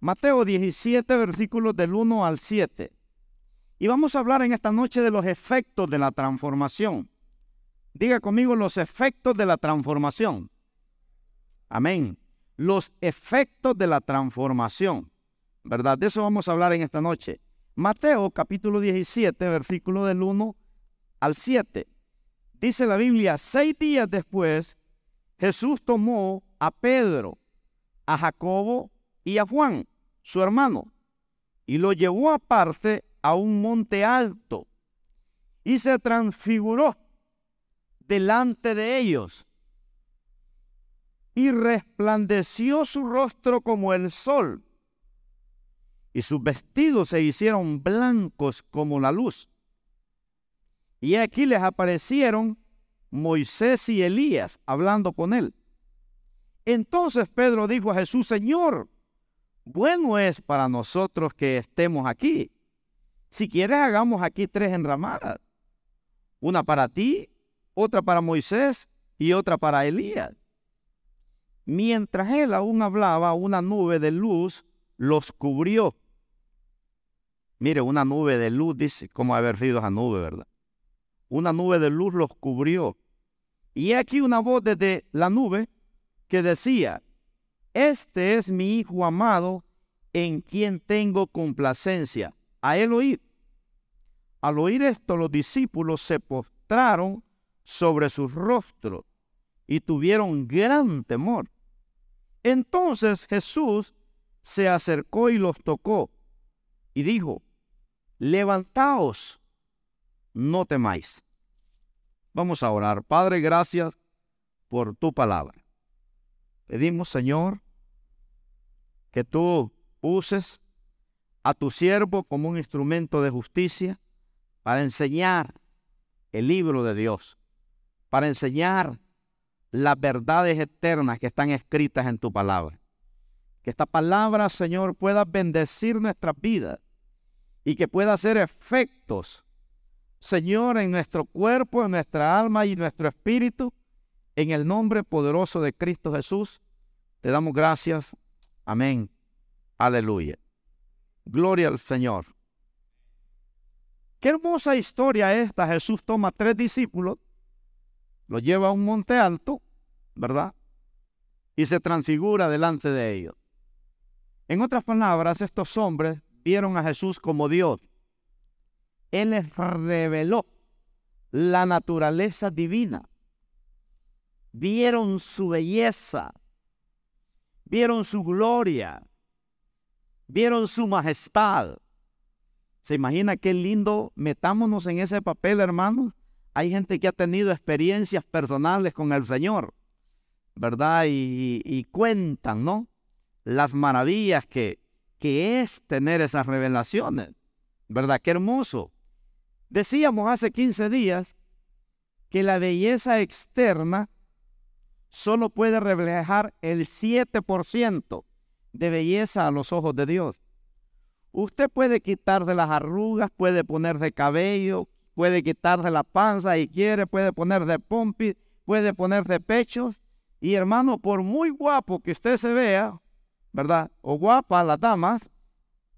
Mateo 17, versículos del 1 al 7. Y vamos a hablar en esta noche de los efectos de la transformación. Diga conmigo los efectos de la transformación. Amén. Los efectos de la transformación. ¿Verdad? De eso vamos a hablar en esta noche. Mateo capítulo 17, versículo del 1 al 7. Dice la Biblia, seis días después, Jesús tomó a Pedro, a Jacobo y a Juan, su hermano, y lo llevó aparte a un monte alto y se transfiguró delante de ellos y resplandeció su rostro como el sol y sus vestidos se hicieron blancos como la luz. Y aquí les aparecieron Moisés y Elías hablando con él. Entonces Pedro dijo a Jesús, Señor, bueno es para nosotros que estemos aquí. Si quieres, hagamos aquí tres enramadas. Una para ti, otra para Moisés y otra para Elías. Mientras él aún hablaba, una nube de luz los cubrió. Mire, una nube de luz, dice, cómo haber sido esa nube, ¿verdad? Una nube de luz los cubrió. Y aquí una voz desde la nube que decía, este es mi Hijo amado en quien tengo complacencia. A él oír. Al oír esto, los discípulos se postraron sobre sus rostros y tuvieron gran temor. Entonces Jesús se acercó y los tocó y dijo, levantaos, no temáis. Vamos a orar. Padre, gracias por tu palabra. Pedimos, Señor, que tú uses a tu siervo como un instrumento de justicia para enseñar el libro de Dios, para enseñar las verdades eternas que están escritas en tu palabra. Que esta palabra, Señor, pueda bendecir nuestras vidas y que pueda hacer efectos, Señor, en nuestro cuerpo, en nuestra alma y nuestro espíritu, en el nombre poderoso de Cristo Jesús. Te damos gracias. Amén. Aleluya. Gloria al Señor. Qué hermosa historia esta. Jesús toma tres discípulos, los lleva a un monte alto, ¿verdad? Y se transfigura delante de ellos. En otras palabras, estos hombres vieron a Jesús como Dios. Él les reveló la naturaleza divina. Vieron su belleza, vieron su gloria, vieron su majestad. ¿Se imagina qué lindo? Metámonos en ese papel, hermanos. Hay gente que ha tenido experiencias personales con el Señor, ¿verdad? Y, cuentan, ¿no? Las maravillas que, que es tener esas revelaciones, ¿verdad? Qué hermoso. Decíamos hace 15 días que la belleza externa solo puede reflejar el 7% de belleza a los ojos de Dios. Usted puede quitarse las arrugas, puede ponerse cabello, puede quitarse la panza y quiere, puede poner de pompis, puede poner de pechos. Y hermano, por muy guapo que usted se vea, ¿verdad? O guapa las damas,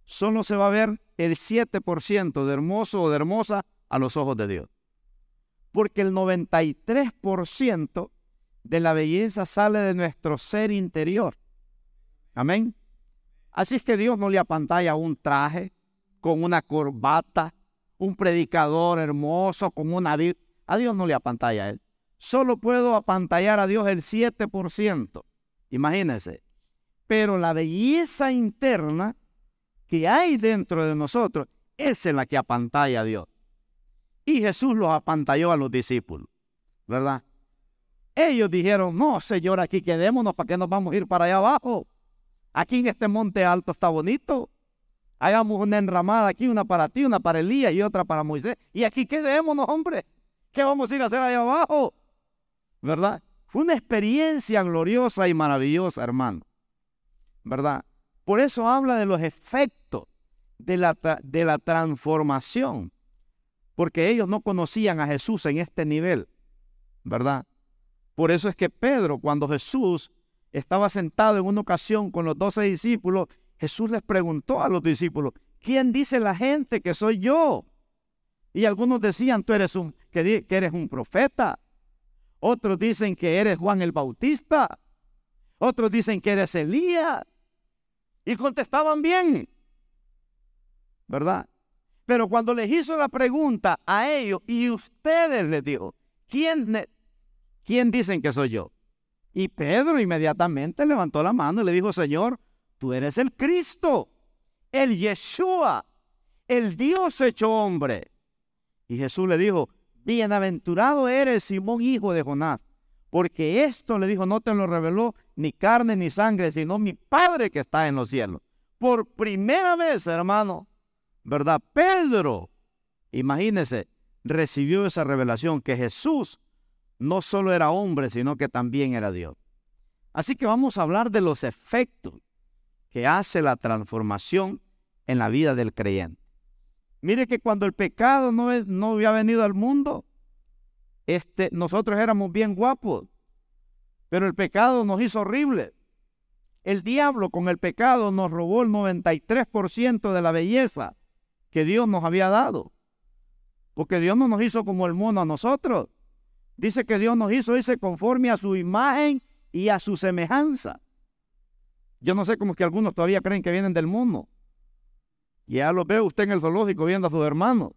solo se va a ver el 7% de hermoso o de hermosa a los ojos de Dios. Porque el 93% de la belleza sale de nuestro ser interior. Amén. Así es que Dios no le apantalla un traje con una corbata, un predicador hermoso con una A Dios no le apantalla a él. Solo puedo apantallar a Dios el 7%. Imagínense. Pero la belleza interna que hay dentro de nosotros, es la que apantalla a Dios. Y Jesús los apantalló a los discípulos, ¿verdad? Ellos dijeron, no, Señor, aquí quedémonos, ¿para qué nos vamos a ir para allá abajo? Aquí en este monte alto está bonito. Hagamos una enramada aquí, una para ti, una para Elías y otra para Moisés. Y aquí quedémonos, hombre. ¿Qué vamos a ir a hacer allá abajo? ¿Verdad? Fue una experiencia gloriosa y maravillosa, hermano. ¿Verdad? Por eso habla de los efectos de la, de la transformación. Porque ellos no conocían a Jesús en este nivel. ¿Verdad? Por eso es que Pedro, cuando Jesús estaba sentado en una ocasión con los doce discípulos, Jesús les preguntó a los discípulos, ¿quién dice la gente que soy yo? Y algunos decían, tú eres un, que, eres un profeta. Otros dicen que eres Juan el Bautista. Otros dicen que eres Elías. Y contestaban bien. ¿Verdad? Pero cuando les hizo la pregunta a ellos y ustedes les dijo, ¿quién, ¿quién dicen que soy yo? Y Pedro inmediatamente levantó la mano y le dijo, Señor, tú eres el Cristo, el Yeshua, el Dios hecho hombre. Y Jesús le dijo, bienaventurado eres Simón, hijo de Jonás, porque esto le dijo, no te lo reveló ni carne ni sangre, sino mi Padre que está en los cielos. Por primera vez, hermano, ¿verdad? Pedro, imagínese, recibió esa revelación que Jesús no solo era hombre, sino que también era Dios. Así que vamos a hablar de los efectos que hace la transformación en la vida del creyente. Mire que cuando el pecado no, había venido al mundo, este, nosotros éramos bien guapos, pero el pecado nos hizo horrible. El diablo con el pecado nos robó el 93% de la belleza que Dios nos había dado. Porque Dios no nos hizo como el mono a nosotros. Dice que Dios nos hizo, dice, conforme a su imagen y a su semejanza. Yo no sé cómo es que algunos todavía creen que vienen del mundo. Ya lo ve usted en el zoológico viendo a sus hermanos.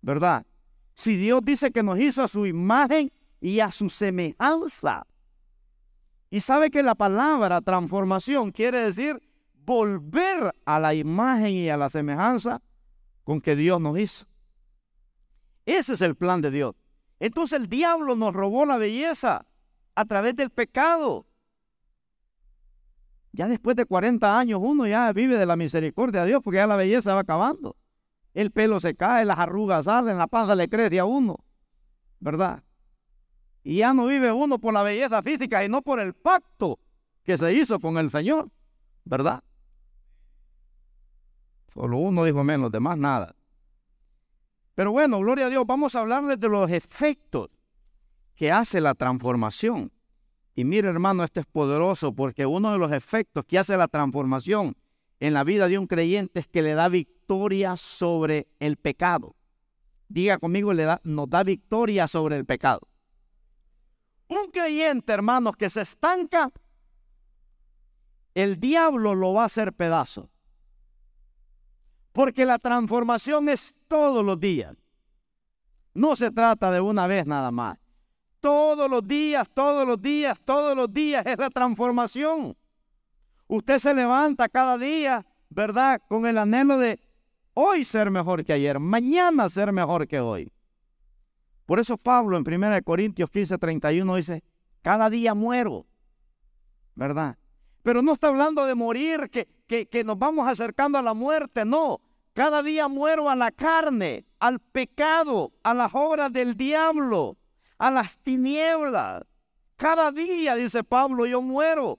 ¿Verdad? Si Dios dice que nos hizo a su imagen y a su semejanza. Y sabe que la palabra transformación quiere decir volver a la imagen y a la semejanza con que Dios nos hizo. Ese es el plan de Dios. Entonces el diablo nos robó la belleza a través del pecado. Ya después de 40 años uno ya vive de la misericordia de Dios porque ya la belleza va acabando. El pelo se cae, las arrugas salen, la panza le crece a uno. ¿Verdad? Y ya no vive uno por la belleza física y no por el pacto que se hizo con el Señor. ¿Verdad? Solo uno dijo menos, demás nada. Pero bueno, gloria a Dios, vamos a hablarles de los efectos que hace la transformación. Y mire hermano, esto es poderoso porque uno de los efectos que hace la transformación en la vida de un creyente es que le da victoria sobre el pecado. Diga conmigo, le da, nos da victoria sobre el pecado. Un creyente, hermanos, que se estanca, el diablo lo va a hacer pedazo. Porque la transformación es todos los días. No se trata de una vez nada más. Todos los días, todos los días, todos los días es la transformación. Usted se levanta cada día, ¿verdad? Con el anhelo de hoy ser mejor que ayer, mañana ser mejor que hoy. Por eso Pablo en 1 Corintios 15, 31 dice, cada día muero, ¿verdad? Pero no está hablando de morir, que, que, nos vamos acercando a la muerte, no. Cada día muero a la carne, al pecado, a las obras del diablo, a las tinieblas. Cada día, dice Pablo, yo muero.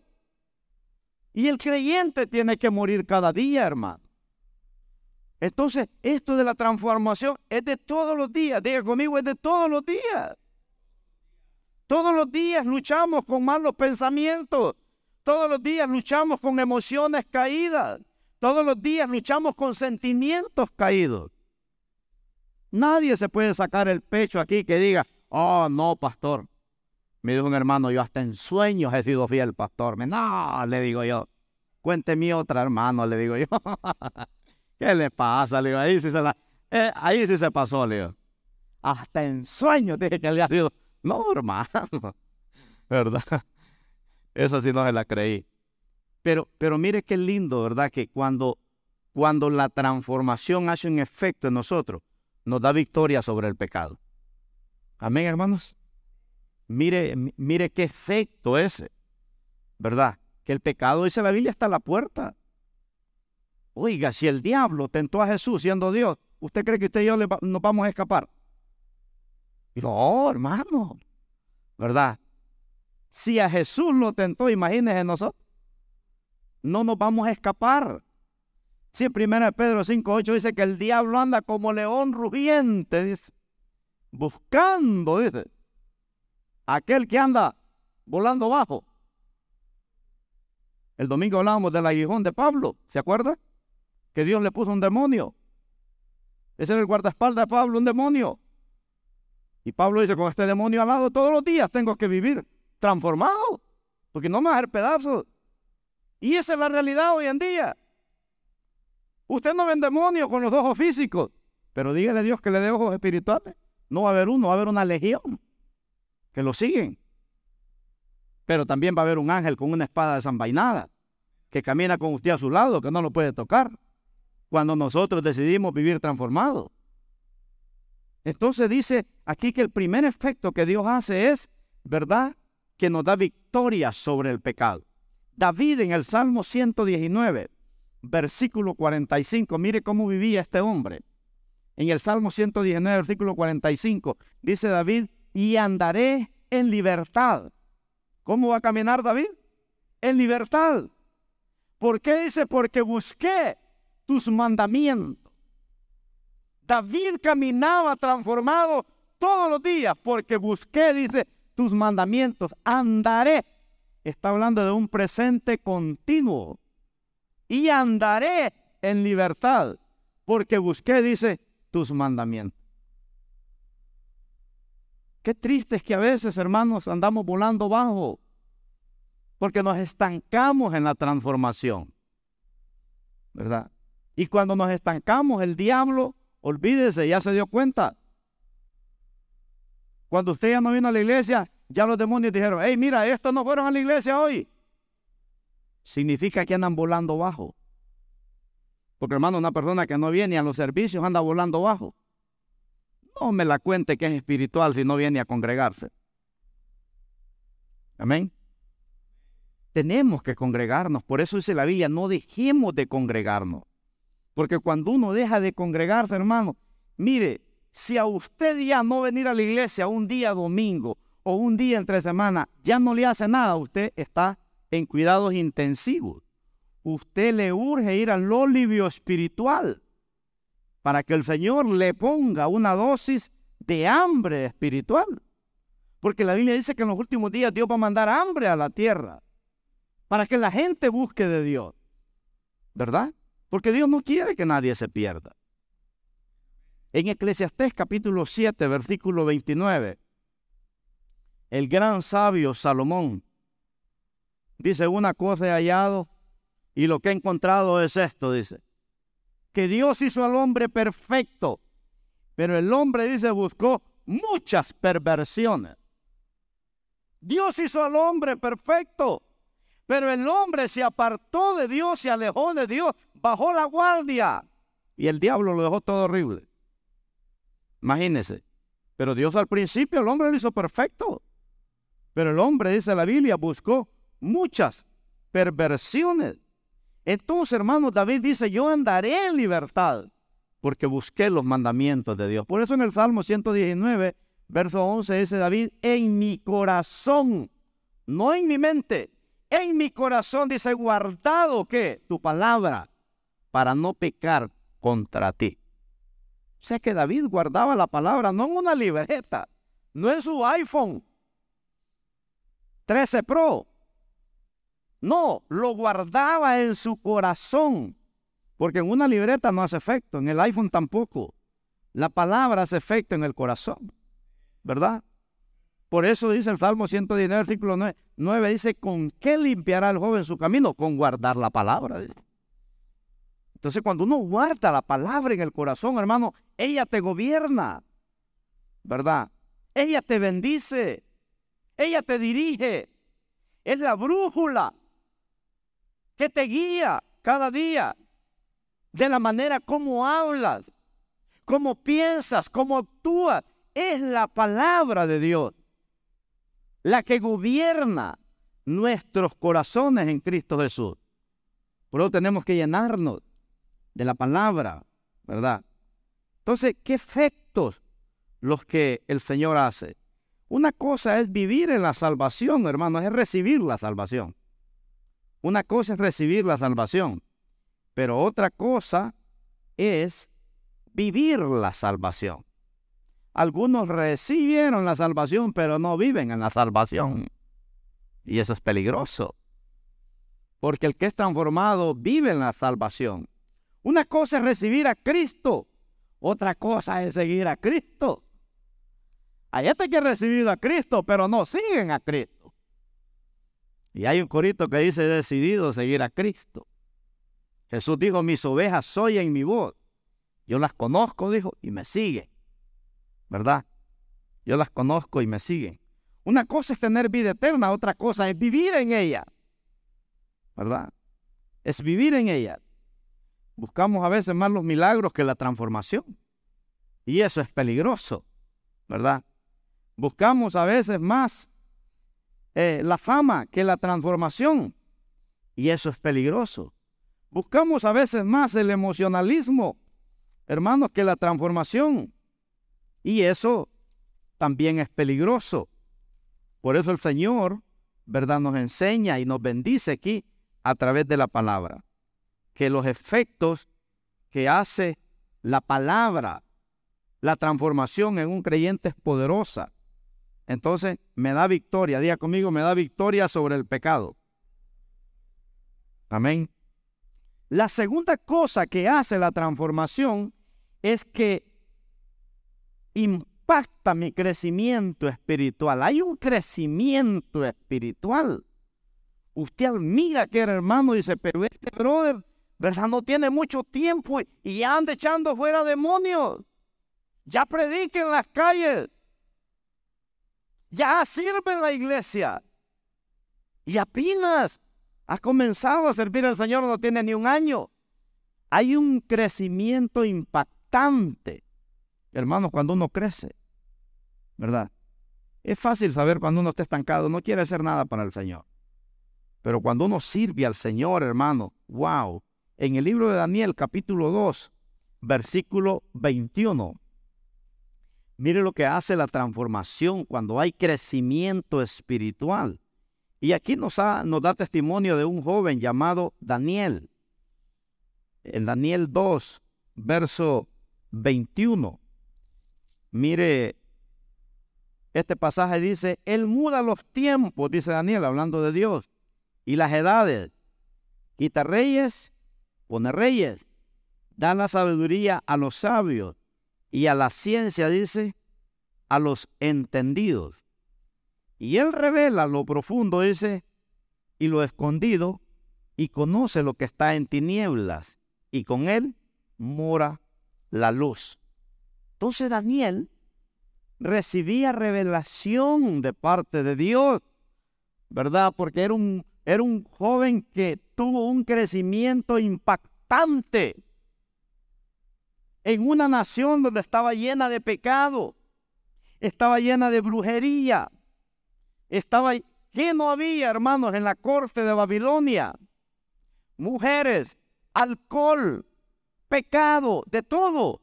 Y el creyente tiene que morir cada día, hermano. Entonces, esto de la transformación es de todos los días. Diga conmigo, es de todos los días. Todos los días luchamos con malos pensamientos. Todos los días luchamos con emociones caídas. Todos los días luchamos con sentimientos caídos. Nadie se puede sacar el pecho aquí que diga, oh, no, pastor. Me dijo un hermano, yo hasta en sueños he sido fiel, pastor. No, le digo yo. Cuénteme otra, hermano, le digo yo. ¿Qué le pasa? Le digo, ahí sí se, la, eh, ahí sí se pasó, le. Hasta en sueños dije que le ha sido. No, hermano. ¿Verdad? Esa sí no se la creí. Pero, pero mire qué lindo, ¿verdad? Que cuando, cuando la transformación hace un efecto en nosotros, nos da victoria sobre el pecado. Amén, hermanos. Mire, mire qué efecto ese, ¿verdad? Que el pecado, dice la Biblia, está a la puerta. Oiga, si el diablo tentó a Jesús siendo Dios, ¿usted cree que usted y yo nos vamos a escapar? No, hermano, ¿verdad? Si a Jesús lo tentó, imagínese nosotros. No nos vamos a escapar. Si en 1 Pedro 5.8 dice que el diablo anda como león rugiente, dice. Buscando, dice. Aquel que anda volando bajo. El domingo hablábamos del aguijón de Pablo, ¿se acuerda? Que Dios le puso un demonio. Ese era el guardaespaldas de Pablo, un demonio. Y Pablo dice, con este demonio al lado todos los días tengo que vivir transformado, porque no me va a pedazos. Y esa es la realidad hoy en día. Usted no ve demonio con los ojos físicos, pero dígale a Dios que le dé ojos espirituales. No va a haber uno, va a haber una legión que lo siguen. Pero también va a haber un ángel con una espada desenvainada que camina con usted a su lado, que no lo puede tocar, cuando nosotros decidimos vivir transformados. Entonces dice aquí que el primer efecto que Dios hace es, ¿verdad? Que nos da victoria sobre el pecado. David en el Salmo 119, versículo 45, mire cómo vivía este hombre. En el Salmo 119, versículo 45, dice David, y andaré en libertad. ¿Cómo va a caminar David? En libertad. ¿Por qué dice? Porque busqué tus mandamientos. David caminaba transformado todos los días porque busqué, dice, tus mandamientos. Andaré. Está hablando de un presente continuo. Y andaré en libertad porque busqué, dice, tus mandamientos. Qué triste es que a veces, hermanos, andamos volando bajo porque nos estancamos en la transformación. ¿Verdad? Y cuando nos estancamos, el diablo, olvídese, ya se dio cuenta. Cuando usted ya no vino a la iglesia, ya los demonios dijeron, hey, mira, estos no fueron a la iglesia hoy. Significa que andan volando bajo. Porque hermano, una persona que no viene a los servicios anda volando bajo. No me la cuente que es espiritual si no viene a congregarse. Amén. Tenemos que congregarnos. Por eso dice la Biblia, no dejemos de congregarnos. Porque cuando uno deja de congregarse, hermano, mire, si a usted ya no venir a la iglesia un día domingo o un día entre semana ya no le hace nada, usted está en cuidados intensivos. Usted le urge ir al olivio espiritual para que el Señor le ponga una dosis de hambre espiritual. Porque la Biblia dice que en los últimos días Dios va a mandar hambre a la tierra para que la gente busque de Dios. ¿Verdad? Porque Dios no quiere que nadie se pierda. En Eclesiastés capítulo 7, versículo 29, el gran sabio Salomón dice, una cosa he hallado y lo que he encontrado es esto, dice que Dios hizo al hombre perfecto, pero el hombre, dice, buscó muchas perversiones. Dios hizo al hombre perfecto, pero el hombre se apartó de Dios, se alejó de Dios, bajó la guardia y el diablo lo dejó todo horrible. Imagínese. Pero Dios al principio el hombre lo hizo perfecto. Pero el hombre, dice la Biblia, buscó muchas perversiones. Entonces, hermanos, David dice, yo andaré en libertad porque busqué los mandamientos de Dios. Por eso en el Salmo 119, verso 11, dice David, en mi corazón, no en mi mente, en mi corazón dice, guardado que tu palabra para no pecar contra ti. O sea que David guardaba la palabra no en una libreta, no en su iPhone 13 Pro, no, lo guardaba en su corazón. Porque en una libreta no hace efecto, en el iPhone tampoco. La palabra hace efecto en el corazón. ¿Verdad? Por eso dice el Salmo 119, versículo 9, dice, ¿con qué limpiará el joven su camino? Con guardar la palabra. Entonces cuando uno guarda la palabra en el corazón, hermano, ella te gobierna. ¿Verdad? Ella te bendice. Ella te dirige. Es la brújula que te guía cada día de la manera como hablas, cómo piensas, cómo actúas. Es la palabra de Dios la que gobierna nuestros corazones en Cristo Jesús. Por eso tenemos que llenarnos de la palabra, ¿verdad? Entonces, ¿qué efectos los que el Señor hace? Una cosa es vivir en la salvación, hermano, es recibir la salvación. Una cosa es recibir la salvación, pero otra cosa es vivir la salvación. Algunos recibieron la salvación, pero no viven en la salvación. Y eso es peligroso. porque el que es transformado vive en la salvación. Una cosa es recibir a Cristo, otra cosa es seguir a Cristo. Hay gente que ha recibido a Cristo, pero no siguen a Cristo. Y hay un corito que dice, decidido seguir a Cristo. Jesús dijo, mis ovejas oyen mi voz. Yo las conozco, dijo, y me siguen. ¿Verdad? Yo las conozco y me siguen. Una cosa es tener vida eterna, otra cosa es vivir en ella. ¿Verdad? Es vivir en ella. Buscamos a veces más los milagros que la transformación. Y eso es peligroso, ¿verdad? Buscamos a veces más eh, la fama que la transformación. Y eso es peligroso. Buscamos a veces más el emocionalismo, hermanos, que la transformación. Y eso también es peligroso. Por eso el Señor, ¿verdad?, nos enseña y nos bendice aquí a través de la palabra. Que los efectos que hace la palabra, la transformación en un creyente es poderosa. Entonces me da victoria, diga conmigo, me da victoria sobre el pecado. Amén. La segunda cosa que hace la transformación es que impacta mi crecimiento espiritual. Hay un crecimiento espiritual. Usted admira que era hermano y dice, pero este brother, ¿verdad? No tiene mucho tiempo y ya anda echando fuera demonios. Ya predica en las calles. Ya sirve en la iglesia. Y apenas ha comenzado a servir al Señor, no tiene ni un año. Hay un crecimiento impactante. Hermanos, cuando uno crece, ¿verdad? Es fácil saber cuando uno está estancado, no quiere hacer nada para el Señor. Pero cuando uno sirve al Señor, hermano, wow. En el libro de Daniel, capítulo 2, versículo 21. Mire lo que hace la transformación cuando hay crecimiento espiritual. Y aquí nos, nos da testimonio de un joven llamado Daniel. En Daniel 2, verso 21. Mire este pasaje dice, Él muda los tiempos, dice Daniel, hablando de Dios, y las edades. Quita reyes, pone reyes. Da la sabiduría a los sabios y a la ciencia, dice, a los entendidos. Y Él revela lo profundo, dice, y lo escondido, y conoce lo que está en tinieblas, y con Él mora la luz. Entonces Daniel recibía revelación de parte de Dios, ¿verdad? Porque era un, era un joven que tuvo un crecimiento impactante en una nación donde estaba llena de pecado, estaba llena de brujería, estaba lleno había, hermanos, en la corte de Babilonia, mujeres, alcohol, pecado, de todo.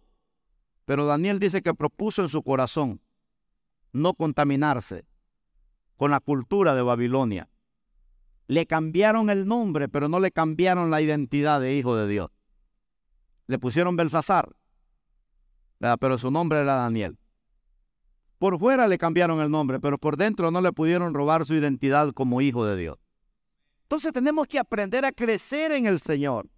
Pero Daniel dice que propuso en su corazón no contaminarse con la cultura de Babilonia. Le cambiaron el nombre, pero no le cambiaron la identidad de hijo de Dios. Le pusieron Belsasar, pero su nombre era Daniel. Por fuera le cambiaron el nombre, pero por dentro no le pudieron robar su identidad como hijo de Dios. Entonces tenemos que aprender a crecer en el Señor.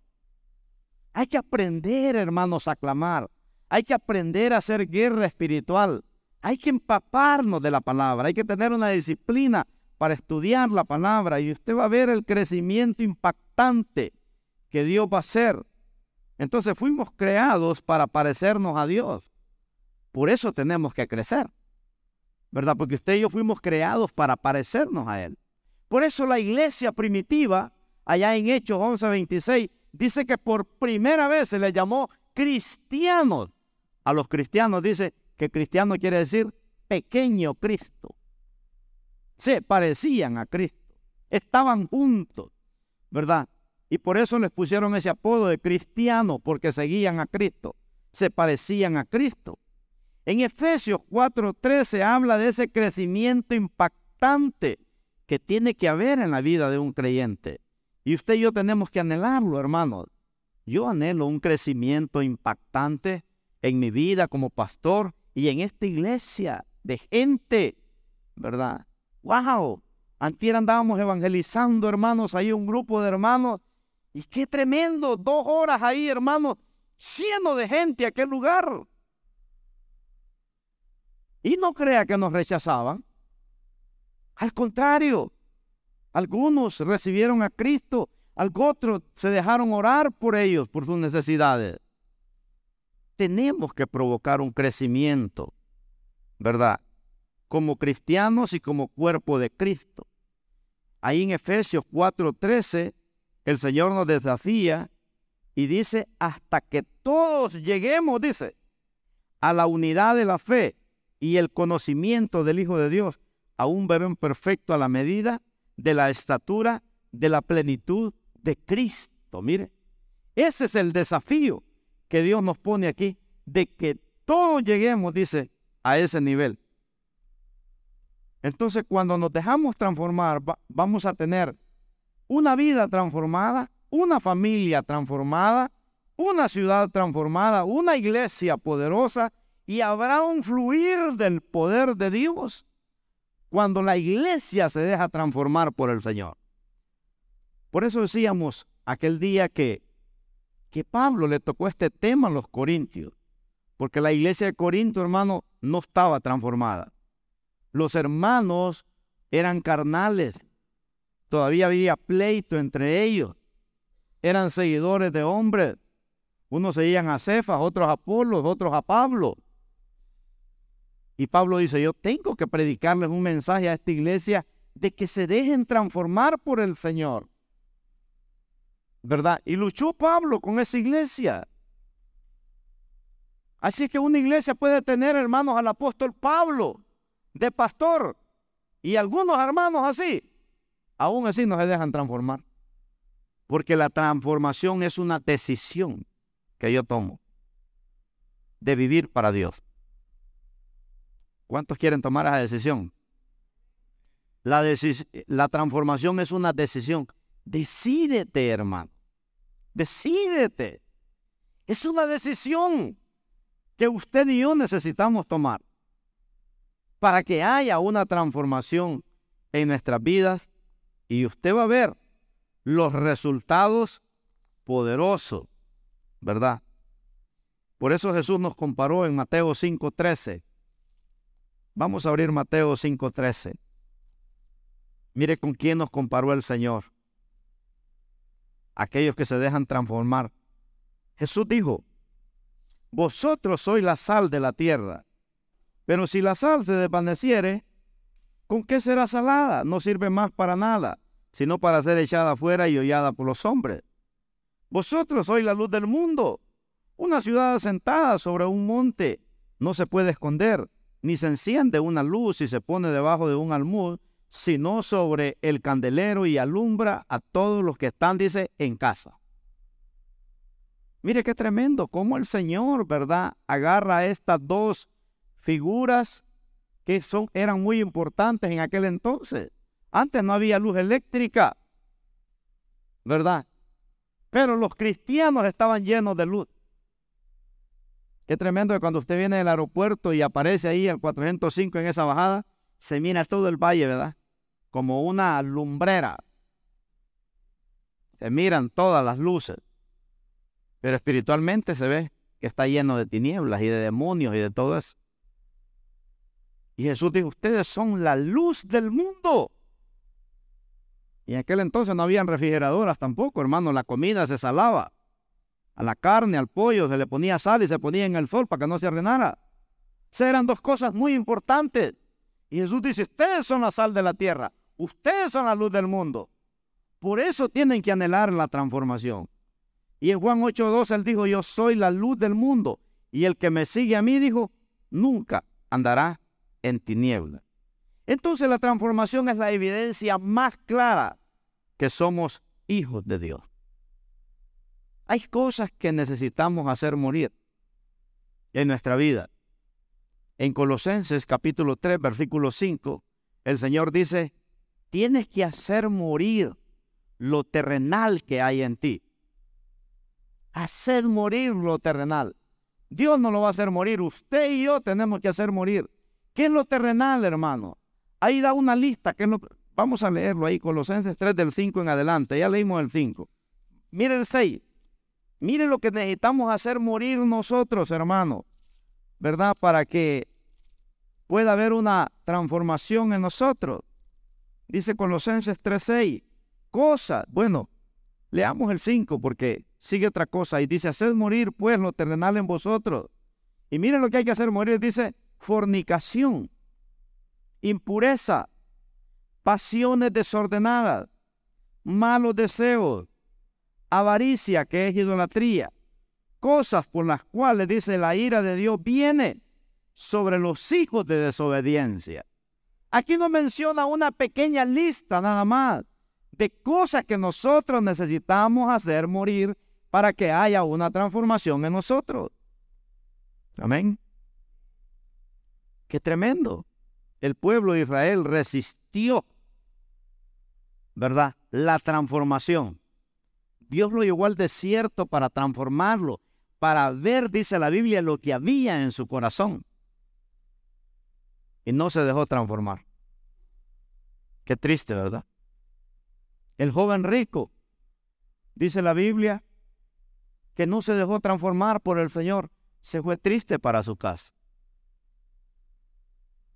Hay que aprender, hermanos, a clamar. Hay que aprender a hacer guerra espiritual. Hay que empaparnos de la palabra, hay que tener una disciplina para estudiar la palabra y usted va a ver el crecimiento impactante que Dios va a hacer. Entonces fuimos creados para parecernos a Dios. Por eso tenemos que crecer. ¿Verdad? Porque usted y yo fuimos creados para parecernos a Él. Por eso la iglesia primitiva, allá en Hechos 11:26, dice que por primera vez se le llamó cristianos. A los cristianos dice, que cristiano quiere decir pequeño Cristo. Se parecían a Cristo, estaban juntos, ¿verdad? Y por eso les pusieron ese apodo de cristiano, porque seguían a Cristo, se parecían a Cristo. En Efesios 4:13 habla de ese crecimiento impactante que tiene que haber en la vida de un creyente. Y usted y yo tenemos que anhelarlo, hermanos. Yo anhelo un crecimiento impactante en mi vida como pastor y en esta iglesia de gente, ¿verdad? ¡Wow! Antier andábamos evangelizando, hermanos, ahí un grupo de hermanos. Y qué tremendo, dos horas ahí, hermanos, lleno de gente aquel lugar. Y no crea que nos rechazaban. Al contrario, algunos recibieron a Cristo, otros se dejaron orar por ellos, por sus necesidades. Tenemos que provocar un crecimiento, ¿verdad? Como cristianos y como cuerpo de Cristo. Ahí en Efesios 4:13, el Señor nos desafía y dice, hasta que todos lleguemos, dice, a la unidad de la fe y el conocimiento del Hijo de Dios, a un varón perfecto a la medida de la estatura de la plenitud de Cristo. Mire, ese es el desafío que Dios nos pone aquí, de que todos lleguemos, dice, a ese nivel. Entonces, cuando nos dejamos transformar, vamos a tener una vida transformada, una familia transformada, una ciudad transformada, una iglesia poderosa y habrá un fluir del poder de Dios cuando la iglesia se deja transformar por el Señor. Por eso decíamos aquel día que, que Pablo le tocó este tema a los corintios, porque la iglesia de Corinto, hermano, no estaba transformada. Los hermanos eran carnales, todavía había pleito entre ellos, eran seguidores de hombres, unos seguían a Cefas, otros a Apolo, otros a Pablo. Y Pablo dice, yo tengo que predicarles un mensaje a esta iglesia de que se dejen transformar por el Señor. ¿Verdad? Y luchó Pablo con esa iglesia. Así que una iglesia puede tener hermanos al apóstol Pablo de pastor y algunos hermanos así. Aún así no se dejan transformar. Porque la transformación es una decisión que yo tomo de vivir para Dios. ¿Cuántos quieren tomar esa decisión? La, la transformación es una decisión. Decídete, hermano. Decídete. Es una decisión que usted y yo necesitamos tomar para que haya una transformación en nuestras vidas y usted va a ver los resultados poderosos, ¿verdad? Por eso Jesús nos comparó en Mateo 5:13 Vamos a abrir Mateo 5:13. Mire con quién nos comparó el Señor. Aquellos que se dejan transformar. Jesús dijo, vosotros sois la sal de la tierra, pero si la sal se desvaneciere, ¿con qué será salada? No sirve más para nada, sino para ser echada afuera y hollada por los hombres. Vosotros sois la luz del mundo. Una ciudad asentada sobre un monte no se puede esconder ni se enciende una luz y se pone debajo de un almud, sino sobre el candelero y alumbra a todos los que están, dice, en casa. Mire qué tremendo, cómo el Señor, ¿verdad? Agarra estas dos figuras que son, eran muy importantes en aquel entonces. Antes no había luz eléctrica, ¿verdad? Pero los cristianos estaban llenos de luz. Qué tremendo que cuando usted viene del aeropuerto y aparece ahí el 405 en esa bajada, se mira todo el valle, ¿verdad? Como una lumbrera. Se miran todas las luces. Pero espiritualmente se ve que está lleno de tinieblas y de demonios y de todo eso. Y Jesús dijo, ustedes son la luz del mundo. Y en aquel entonces no habían refrigeradoras tampoco, hermano, la comida se salaba. A la carne, al pollo, se le ponía sal y se ponía en el sol para que no se arruinara. Esas eran dos cosas muy importantes. Y Jesús dice, ustedes son la sal de la tierra, ustedes son la luz del mundo. Por eso tienen que anhelar la transformación. Y en Juan 8.2 él dijo, yo soy la luz del mundo. Y el que me sigue a mí, dijo, nunca andará en tiniebla. Entonces la transformación es la evidencia más clara que somos hijos de Dios. Hay cosas que necesitamos hacer morir en nuestra vida. En Colosenses capítulo 3, versículo 5, el Señor dice, tienes que hacer morir lo terrenal que hay en ti. Hacer morir lo terrenal. Dios no lo va a hacer morir, usted y yo tenemos que hacer morir. ¿Qué es lo terrenal, hermano? Ahí da una lista, que Vamos a leerlo ahí, Colosenses 3 del 5 en adelante. Ya leímos el 5. Miren el 6. Miren lo que necesitamos hacer morir nosotros, hermanos, ¿verdad? Para que pueda haber una transformación en nosotros. Dice Colosenses 3:6, cosas, bueno, leamos el 5 porque sigue otra cosa y dice, haced morir pues lo terrenal en vosotros. Y miren lo que hay que hacer morir, dice, fornicación, impureza, pasiones desordenadas, malos deseos, avaricia, que es idolatría, cosas por las cuales, dice, la ira de Dios viene sobre los hijos de desobediencia. Aquí nos menciona una pequeña lista nada más de cosas que nosotros necesitamos hacer morir para que haya una transformación en nosotros. Amén. Qué tremendo. El pueblo de Israel resistió, ¿verdad? La transformación. Dios lo llevó al desierto para transformarlo, para ver, dice la Biblia, lo que había en su corazón. Y no se dejó transformar. Qué triste, ¿verdad? El joven rico, dice la Biblia, que no se dejó transformar por el Señor, se fue triste para su casa.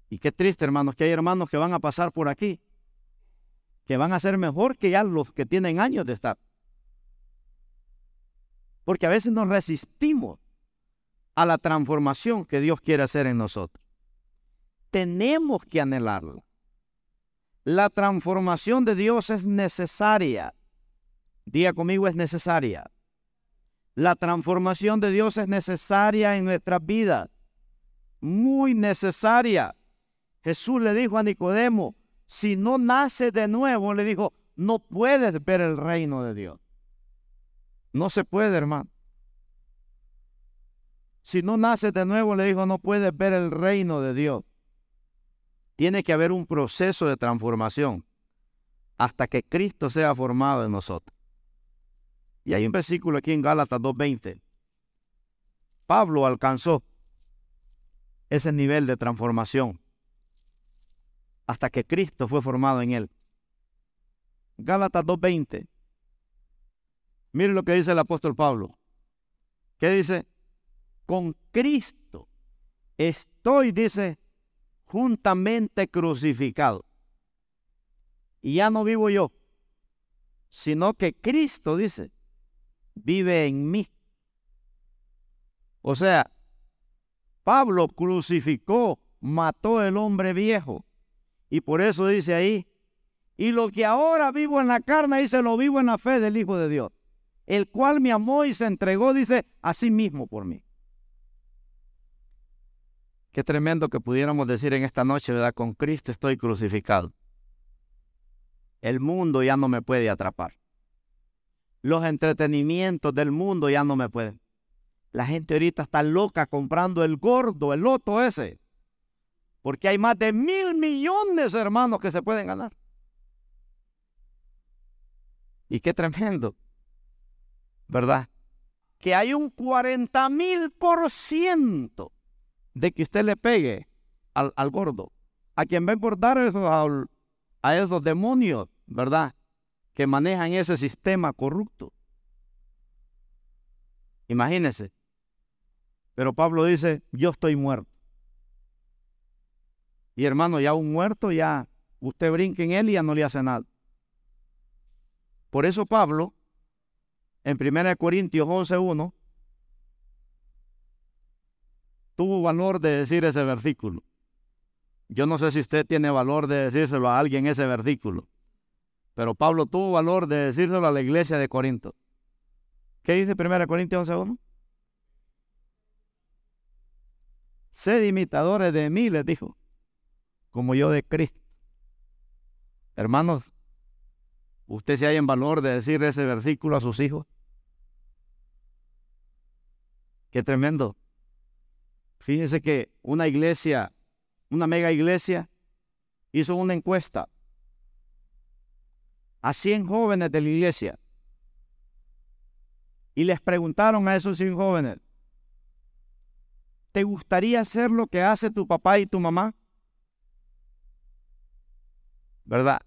Y qué triste, hermanos, que hay hermanos que van a pasar por aquí, que van a ser mejor que ya los que tienen años de estar. Porque a veces nos resistimos a la transformación que Dios quiere hacer en nosotros. Tenemos que anhelarla. La transformación de Dios es necesaria. Día conmigo es necesaria. La transformación de Dios es necesaria en nuestras vidas. Muy necesaria. Jesús le dijo a Nicodemo, si no nace de nuevo, le dijo, no puedes ver el reino de Dios. No se puede, hermano. Si no nace de nuevo, le dijo, no puedes ver el reino de Dios. Tiene que haber un proceso de transformación hasta que Cristo sea formado en nosotros. Y hay un versículo aquí en Gálatas 2.20. Pablo alcanzó ese nivel de transformación hasta que Cristo fue formado en él. Gálatas 2.20. Miren lo que dice el apóstol Pablo. ¿Qué dice? Con Cristo estoy, dice, juntamente crucificado. Y ya no vivo yo, sino que Cristo, dice, vive en mí. O sea, Pablo crucificó, mató el hombre viejo. Y por eso dice ahí, y lo que ahora vivo en la carne, dice, lo vivo en la fe del Hijo de Dios, el cual me amó y se entregó, dice, a sí mismo por mí. Qué tremendo que pudiéramos decir en esta noche, ¿verdad? Con Cristo estoy crucificado. El mundo ya no me puede atrapar los entretenimientos del mundo ya no me pueden. La gente ahorita está loca comprando el gordo, el loto ese. Porque hay más de mil millones, hermanos, que se pueden ganar. Y qué tremendo, ¿verdad? Que hay un 40 mil por ciento de que usted le pegue al, gordo. A quien va a engordar a, esos demonios, ¿verdad? que manejan ese sistema corrupto. Imagínense. Pero Pablo dice, yo estoy muerto. Y hermano, ya un muerto, ya usted brinca en él y ya no le hace nada. Por eso Pablo, en 1 Corintios 11.1, tuvo valor de decir ese versículo. Yo no sé si usted tiene valor de decírselo a alguien ese versículo. Pero Pablo tuvo valor de decírselo a la iglesia de Corinto. ¿Qué dice 1 Corintios 11.1? Sed imitadores de mí, les dijo, como yo de Cristo. Hermanos, ¿usted se hay en valor de decir ese versículo a sus hijos? Qué tremendo. Fíjense que una iglesia, una mega iglesia, hizo una encuesta a 100 jóvenes de la iglesia y les preguntaron a esos 100 jóvenes, ¿te gustaría hacer lo que hace tu papá y tu mamá? ¿Verdad?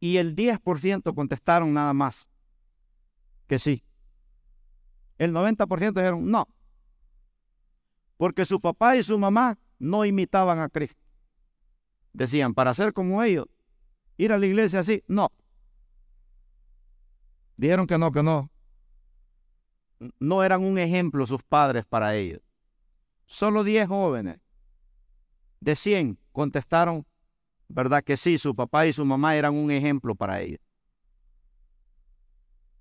y el 10% contestaron nada más que sí. El 90% dijeron no. Porque su papá y su mamá no imitaban a Cristo. Decían, para ser como ellos, ir a la iglesia así, no. Dijeron que no, que no. No eran un ejemplo sus padres para ellos. Solo 10 jóvenes de 100 contestaron, ¿verdad? Que sí, su papá y su mamá eran un ejemplo para ellos.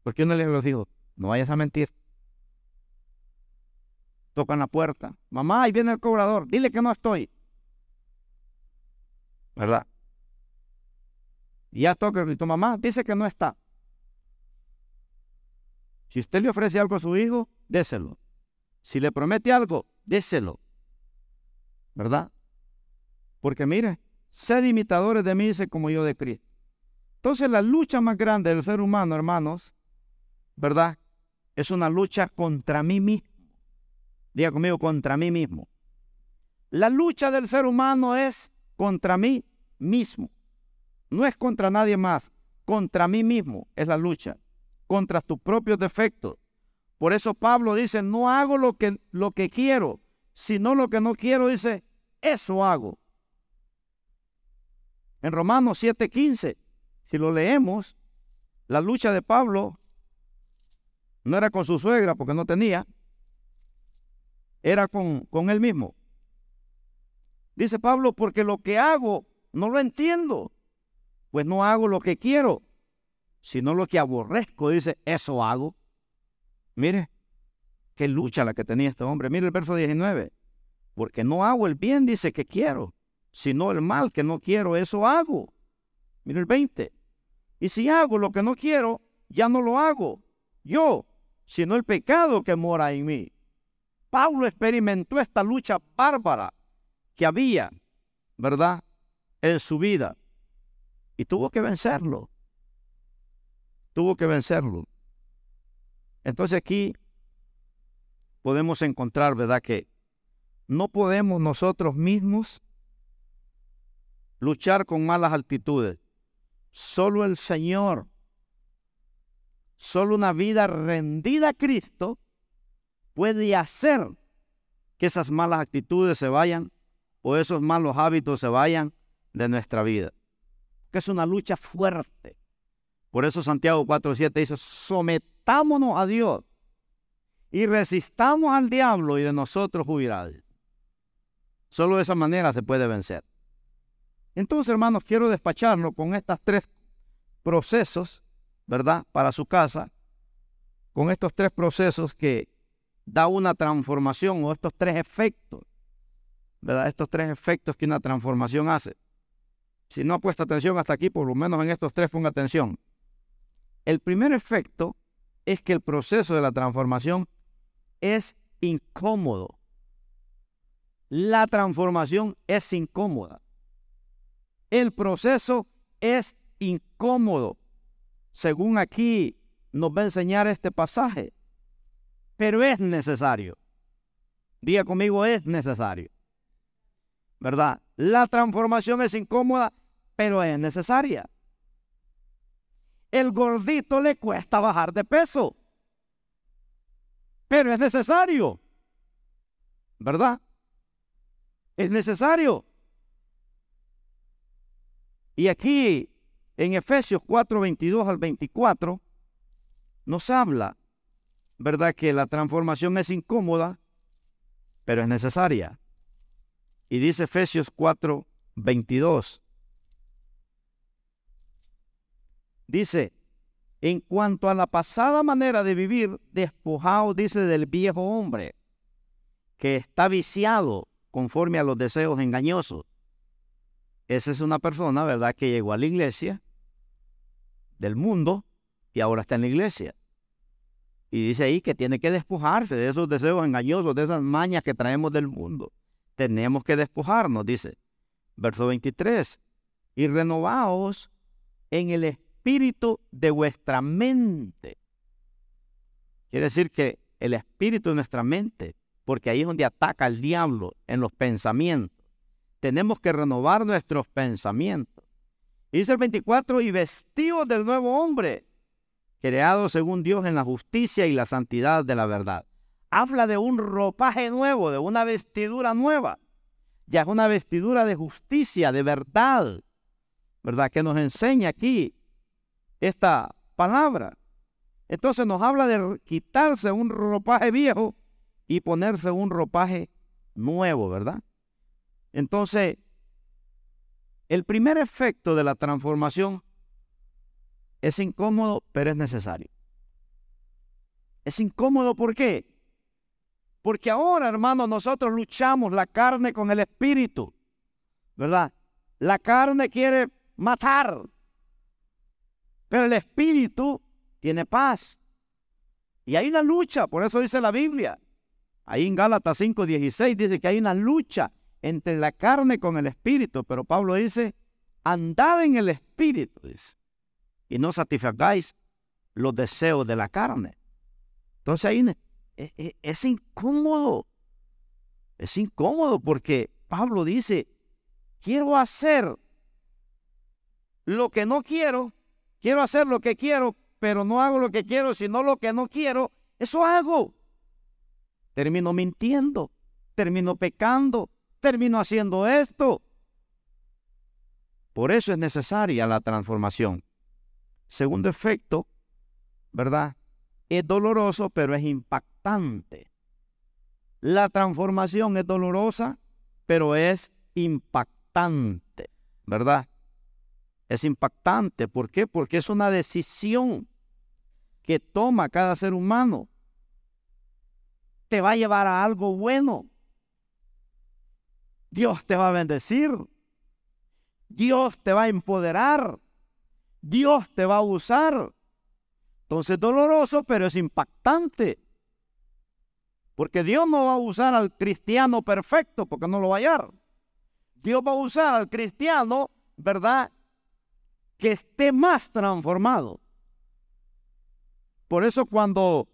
Porque uno les dijo, no vayas a mentir. Tocan la puerta. Mamá, ahí viene el cobrador. Dile que no estoy. ¿Verdad? Y ya toca y tu mamá dice que no está. Si usted le ofrece algo a su hijo, déselo. Si le promete algo, déselo. ¿Verdad? Porque mire, sed imitadores de mí, dice como yo de Cristo. Entonces la lucha más grande del ser humano, hermanos, ¿verdad? Es una lucha contra mí mismo. Diga conmigo, contra mí mismo. La lucha del ser humano es contra mí mismo. No es contra nadie más. Contra mí mismo es la lucha contra tus propios defectos. Por eso Pablo dice, no hago lo que, lo que quiero, sino lo que no quiero, dice, eso hago. En Romanos 7:15, si lo leemos, la lucha de Pablo no era con su suegra porque no tenía, era con, con él mismo. Dice Pablo, porque lo que hago no lo entiendo, pues no hago lo que quiero, sino lo que aborrezco, dice, eso hago. Mire, qué lucha la que tenía este hombre. Mire el verso 19. Porque no hago el bien, dice que quiero, sino el mal que no quiero, eso hago. Mire el 20. Y si hago lo que no quiero, ya no lo hago yo, sino el pecado que mora en mí. Pablo experimentó esta lucha bárbara que había, ¿verdad?, en su vida. Y tuvo que vencerlo tuvo que vencerlo. Entonces aquí podemos encontrar, ¿verdad? Que no podemos nosotros mismos luchar con malas actitudes. Solo el Señor, solo una vida rendida a Cristo puede hacer que esas malas actitudes se vayan o esos malos hábitos se vayan de nuestra vida. Que es una lucha fuerte. Por eso Santiago 4.7 dice, sometámonos a Dios y resistamos al diablo y de nosotros huirá. Solo de esa manera se puede vencer. Entonces, hermanos, quiero despacharlo con estos tres procesos, ¿verdad? Para su casa, con estos tres procesos que da una transformación o estos tres efectos, ¿verdad? Estos tres efectos que una transformación hace. Si no ha puesto atención hasta aquí, por lo menos en estos tres ponga atención. El primer efecto es que el proceso de la transformación es incómodo. La transformación es incómoda. El proceso es incómodo, según aquí nos va a enseñar este pasaje. Pero es necesario. Diga conmigo, es necesario. ¿Verdad? La transformación es incómoda, pero es necesaria el gordito le cuesta bajar de peso. Pero es necesario. ¿Verdad? Es necesario. Y aquí en Efesios 4, 22 al 24 nos habla, ¿verdad? Que la transformación es incómoda, pero es necesaria. Y dice Efesios 4, 22. Dice, en cuanto a la pasada manera de vivir, despojado, dice, del viejo hombre, que está viciado conforme a los deseos engañosos. Esa es una persona, ¿verdad?, que llegó a la iglesia del mundo y ahora está en la iglesia. Y dice ahí que tiene que despojarse de esos deseos engañosos, de esas mañas que traemos del mundo. Tenemos que despojarnos, dice. Verso 23. Y renovaos en el espíritu de vuestra mente. Quiere decir que el espíritu de nuestra mente, porque ahí es donde ataca el diablo en los pensamientos. Tenemos que renovar nuestros pensamientos. dice el 24, y vestidos del nuevo hombre, creado según Dios en la justicia y la santidad de la verdad. Habla de un ropaje nuevo, de una vestidura nueva. Ya es una vestidura de justicia, de verdad, ¿verdad? Que nos enseña aquí esta palabra. Entonces nos habla de quitarse un ropaje viejo y ponerse un ropaje nuevo, ¿verdad? Entonces, el primer efecto de la transformación es incómodo, pero es necesario. Es incómodo, ¿por qué? Porque ahora, hermanos, nosotros luchamos la carne con el espíritu, ¿verdad? La carne quiere matar, pero el espíritu tiene paz. Y hay una lucha, por eso dice la Biblia. Ahí en Gálatas 5:16 dice que hay una lucha entre la carne con el espíritu, pero Pablo dice, andad en el espíritu, y no satisfagáis los deseos de la carne. Entonces ahí es, e, es incómodo, es incómodo porque Pablo dice, quiero hacer lo que no quiero, quiero hacer lo que quiero, pero no hago lo que quiero, sino lo que no quiero, eso hago. Termino mintiendo, termino pecando, termino haciendo esto. Por eso es necesaria la transformación. Segundo efecto, ¿verdad? Es doloroso, pero es impactante. La transformación es dolorosa, pero es impactante, ¿verdad? Es impactante. ¿Por qué? Porque es una decisión que toma cada ser humano. Te va a llevar a algo bueno. Dios te va a bendecir. Dios te va a empoderar. Dios te va a usar. Entonces doloroso, pero es impactante. Porque Dios no va a usar al cristiano perfecto, porque no lo va a hallar. Dios va a usar al cristiano, ¿verdad? que esté más transformado. Por eso cuando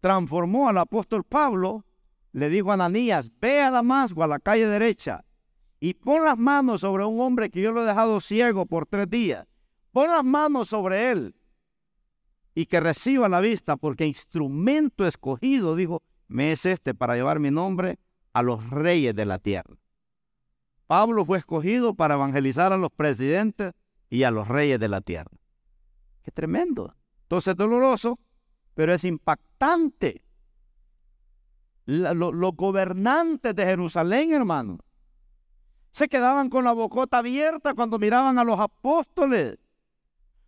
transformó al apóstol Pablo, le dijo a Ananías, ve a Damasco, a la calle derecha, y pon las manos sobre un hombre que yo lo he dejado ciego por tres días. Pon las manos sobre él y que reciba la vista, porque instrumento escogido, dijo, me es este para llevar mi nombre a los reyes de la tierra. Pablo fue escogido para evangelizar a los presidentes y a los reyes de la tierra. Qué tremendo. Entonces es doloroso, pero es impactante. Los gobernantes de Jerusalén, hermano, se quedaban con la bocota abierta cuando miraban a los apóstoles,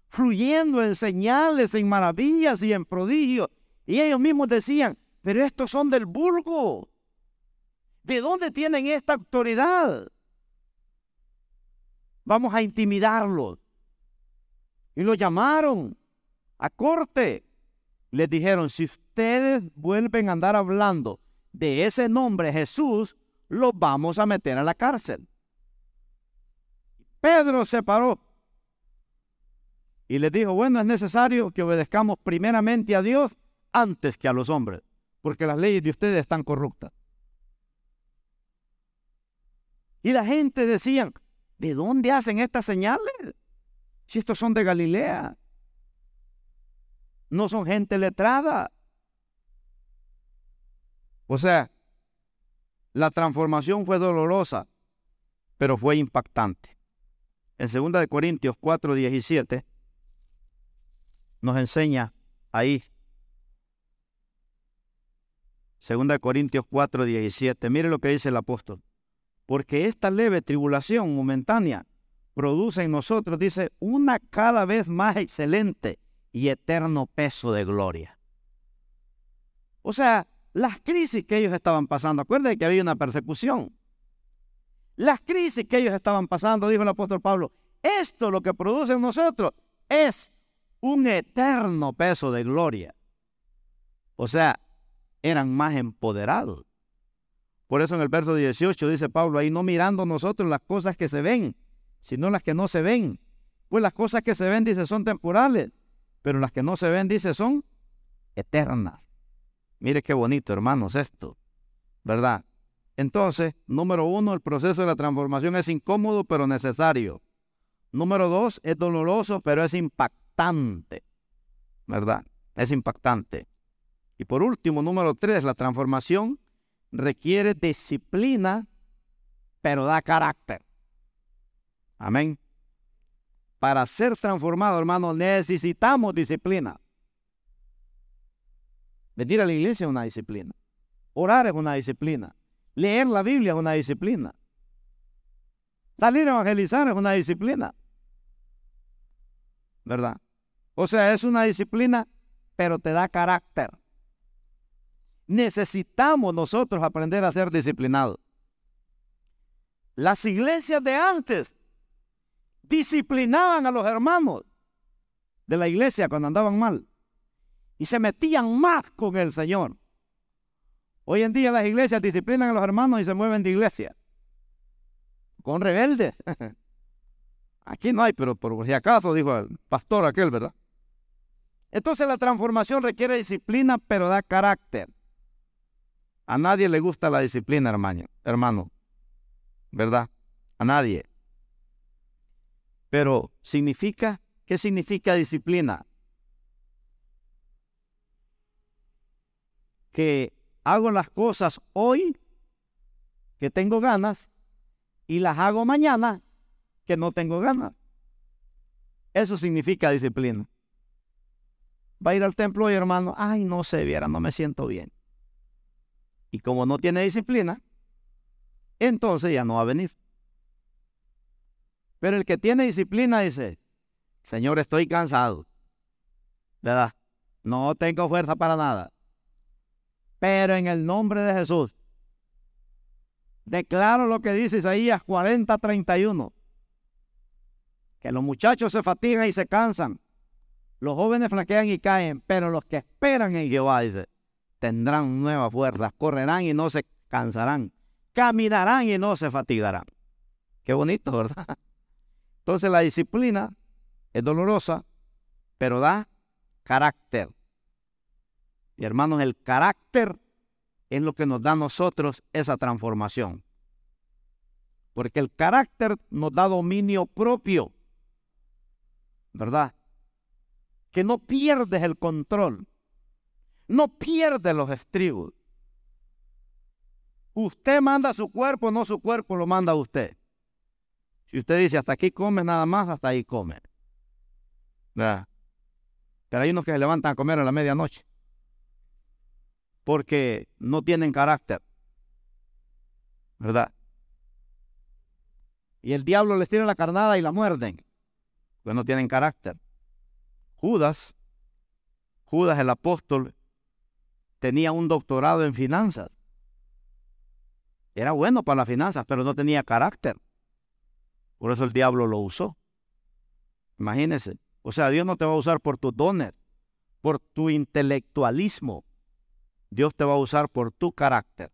fluyendo en señales, en maravillas y en prodigios. Y ellos mismos decían, pero estos son del burgo. ¿De dónde tienen esta autoridad? Vamos a intimidarlos. Y lo llamaron a corte. Les dijeron, si ustedes vuelven a andar hablando de ese nombre Jesús, los vamos a meter a la cárcel. Pedro se paró y les dijo, bueno, es necesario que obedezcamos primeramente a Dios antes que a los hombres, porque las leyes de ustedes están corruptas. Y la gente decía, ¿De dónde hacen estas señales? Si estos son de Galilea. No son gente letrada. O sea, la transformación fue dolorosa, pero fue impactante. En 2 de Corintios 4, 17 nos enseña ahí. 2 de Corintios 4, 17. Mire lo que dice el apóstol porque esta leve tribulación momentánea produce en nosotros, dice, una cada vez más excelente y eterno peso de gloria. O sea, las crisis que ellos estaban pasando, acuérdense que había una persecución. Las crisis que ellos estaban pasando, dijo el apóstol Pablo, esto lo que produce en nosotros es un eterno peso de gloria. O sea, eran más empoderados. Por eso en el verso 18 dice Pablo ahí, no mirando nosotros las cosas que se ven, sino las que no se ven. Pues las cosas que se ven, dice, son temporales, pero las que no se ven, dice, son eternas. Mire qué bonito, hermanos, esto, ¿verdad? Entonces, número uno, el proceso de la transformación es incómodo, pero necesario. Número dos, es doloroso, pero es impactante. ¿Verdad? Es impactante. Y por último, número tres, la transformación requiere disciplina, pero da carácter. Amén. Para ser transformado, hermano, necesitamos disciplina. Venir a la iglesia es una disciplina. Orar es una disciplina. Leer la Biblia es una disciplina. Salir a evangelizar es una disciplina. ¿Verdad? O sea, es una disciplina, pero te da carácter. Necesitamos nosotros aprender a ser disciplinados. Las iglesias de antes disciplinaban a los hermanos de la iglesia cuando andaban mal y se metían más con el Señor. Hoy en día las iglesias disciplinan a los hermanos y se mueven de iglesia. Con rebeldes. Aquí no hay, pero por si acaso, dijo el pastor aquel, ¿verdad? Entonces la transformación requiere disciplina, pero da carácter. A nadie le gusta la disciplina, hermano, hermano. ¿Verdad? A nadie. Pero significa, ¿qué significa disciplina? Que hago las cosas hoy que tengo ganas y las hago mañana que no tengo ganas. Eso significa disciplina. Va a ir al templo hoy, hermano. Ay, no se viera, no me siento bien. Y como no tiene disciplina, entonces ya no va a venir. Pero el que tiene disciplina dice, Señor, estoy cansado. ¿Verdad? No tengo fuerza para nada. Pero en el nombre de Jesús, declaro lo que dice Isaías 40, 31. Que los muchachos se fatigan y se cansan. Los jóvenes flaquean y caen, pero los que esperan en Jehová, dice, tendrán nuevas fuerzas, correrán y no se cansarán, caminarán y no se fatigarán. Qué bonito, ¿verdad? Entonces la disciplina es dolorosa, pero da carácter. Y hermanos, el carácter es lo que nos da a nosotros esa transformación. Porque el carácter nos da dominio propio. ¿Verdad? Que no pierdes el control. No pierdes los estribos. Usted manda su cuerpo, no su cuerpo lo manda usted. Si usted dice hasta aquí come nada más, hasta ahí come. ¿Verdad? Pero hay unos que se levantan a comer a la medianoche porque no tienen carácter. ¿Verdad? Y el diablo les tira la carnada y la muerden, porque no tienen carácter. Judas, Judas el apóstol, tenía un doctorado en finanzas. Era bueno para las finanzas, pero no tenía carácter. Por eso el diablo lo usó. Imagínense. O sea, Dios no te va a usar por tus dones, por tu intelectualismo, Dios te va a usar por tu carácter.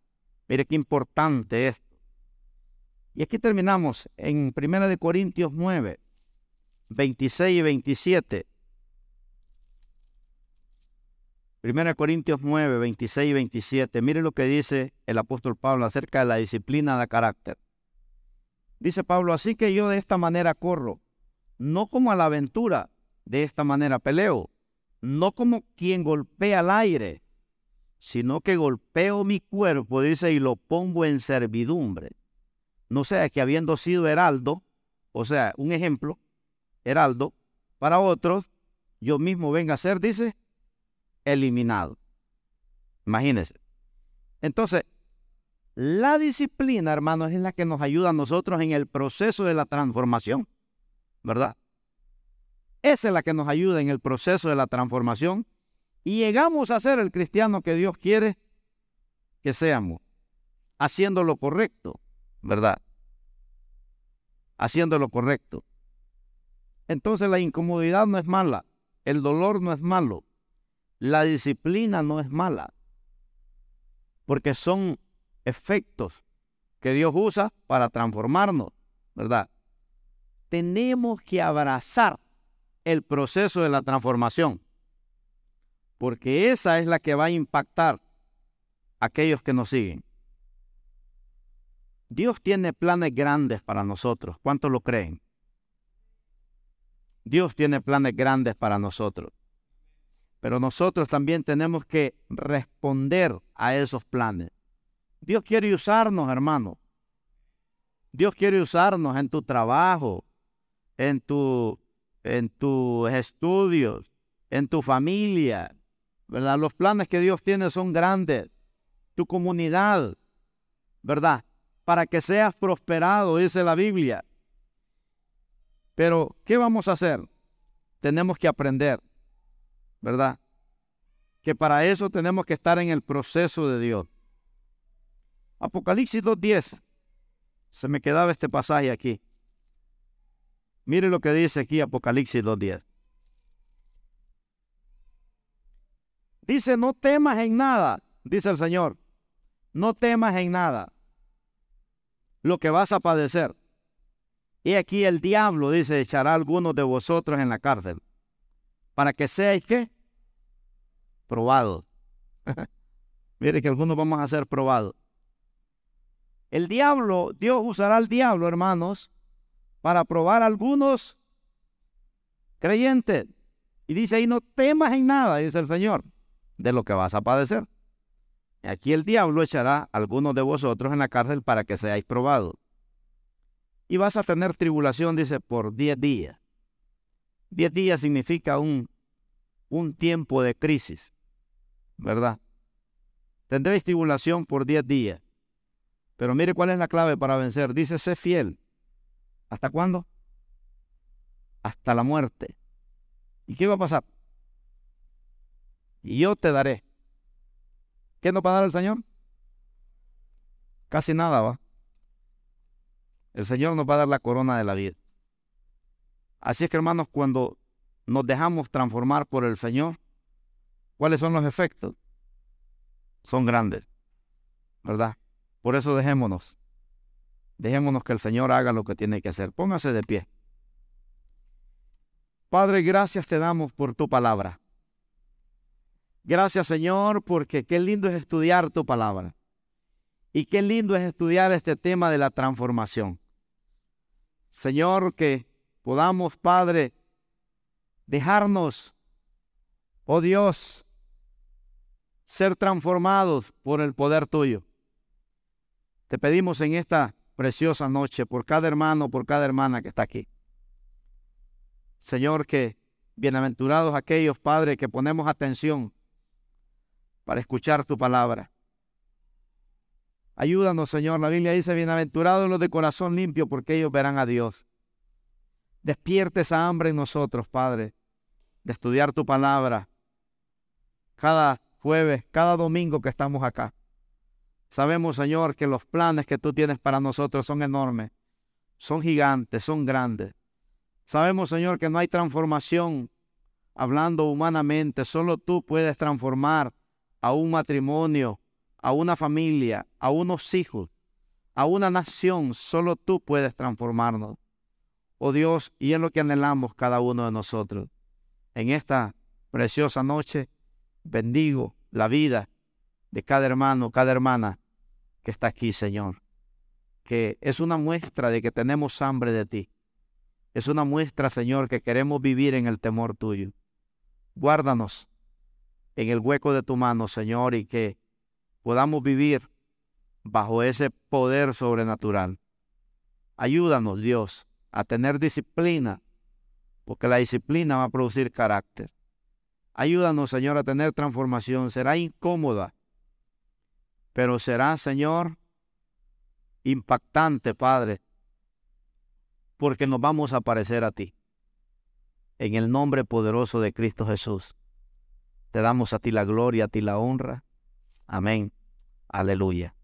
Mire qué importante esto. Y aquí terminamos en 1 Corintios 9, 26 y 27. 1 Corintios 9, 26 y 27. Mire lo que dice el apóstol Pablo acerca de la disciplina de carácter. Dice Pablo, así que yo de esta manera corro, no como a la aventura, de esta manera peleo, no como quien golpea al aire, sino que golpeo mi cuerpo, dice, y lo pongo en servidumbre. No sea que habiendo sido heraldo, o sea, un ejemplo, heraldo, para otros, yo mismo venga a ser, dice, eliminado. Imagínense. Entonces, la disciplina, hermanos, es la que nos ayuda a nosotros en el proceso de la transformación, ¿verdad? Esa es la que nos ayuda en el proceso de la transformación y llegamos a ser el cristiano que Dios quiere que seamos, haciendo lo correcto, ¿verdad? Haciendo lo correcto. Entonces la incomodidad no es mala, el dolor no es malo, la disciplina no es mala, porque son efectos que Dios usa para transformarnos, ¿verdad? Tenemos que abrazar el proceso de la transformación porque esa es la que va a impactar a aquellos que nos siguen. Dios tiene planes grandes para nosotros. ¿Cuántos lo creen? Dios tiene planes grandes para nosotros. Pero nosotros también tenemos que responder a esos planes. Dios quiere usarnos, hermano. Dios quiere usarnos en tu trabajo, en, tu, en tus estudios, en tu familia. ¿Verdad? Los planes que Dios tiene son grandes. Tu comunidad, ¿verdad? Para que seas prosperado, dice la Biblia. Pero, ¿qué vamos a hacer? Tenemos que aprender, ¿verdad? Que para eso tenemos que estar en el proceso de Dios. Apocalipsis 2.10. Se me quedaba este pasaje aquí. Mire lo que dice aquí Apocalipsis 2.10. Dice, no temas en nada, dice el Señor. No temas en nada lo que vas a padecer. Y aquí el diablo, dice, echará a algunos de vosotros en la cárcel, para que seáis qué? Probados. Mire que algunos vamos a ser probados. El diablo, Dios usará al diablo, hermanos, para probar a algunos creyentes. Y dice ahí, no temas en nada, dice el Señor, de lo que vas a padecer. Aquí el diablo echará algunos de vosotros en la cárcel para que seáis probados. Y vas a tener tribulación, dice, por diez días. Diez días significa un, un tiempo de crisis, ¿verdad? Tendréis tribulación por diez días. Pero mire cuál es la clave para vencer. Dice, sé fiel. ¿Hasta cuándo? Hasta la muerte. ¿Y qué va a pasar? Y yo te daré. ¿Qué nos va a dar el Señor? Casi nada, va. El Señor nos va a dar la corona de la vida. Así es que, hermanos, cuando nos dejamos transformar por el Señor, ¿cuáles son los efectos? Son grandes, ¿verdad? Por eso dejémonos. Dejémonos que el Señor haga lo que tiene que hacer. Póngase de pie. Padre, gracias te damos por tu palabra. Gracias, Señor, porque qué lindo es estudiar tu palabra. Y qué lindo es estudiar este tema de la transformación. Señor, que podamos, Padre, dejarnos, oh Dios, ser transformados por el poder tuyo. Te pedimos en esta preciosa noche por cada hermano, por cada hermana que está aquí. Señor, que bienaventurados aquellos, Padre, que ponemos atención para escuchar tu palabra. Ayúdanos, Señor. La Biblia dice, bienaventurados los de corazón limpio, porque ellos verán a Dios. Despierte esa hambre en nosotros, Padre, de estudiar tu palabra cada jueves, cada domingo que estamos acá. Sabemos, Señor, que los planes que tú tienes para nosotros son enormes, son gigantes, son grandes. Sabemos, Señor, que no hay transformación hablando humanamente, solo tú puedes transformar a un matrimonio, a una familia, a unos hijos, a una nación, solo tú puedes transformarnos. Oh Dios, y es lo que anhelamos cada uno de nosotros. En esta preciosa noche, bendigo la vida de cada hermano, cada hermana que está aquí, Señor. Que es una muestra de que tenemos hambre de ti. Es una muestra, Señor, que queremos vivir en el temor tuyo. Guárdanos en el hueco de tu mano, Señor, y que podamos vivir bajo ese poder sobrenatural. Ayúdanos, Dios, a tener disciplina, porque la disciplina va a producir carácter. Ayúdanos, Señor, a tener transformación. Será incómoda, pero será, Señor, impactante, Padre, porque nos vamos a parecer a ti. En el nombre poderoso de Cristo Jesús, te damos a ti la gloria, a ti la honra. Amén. Aleluya.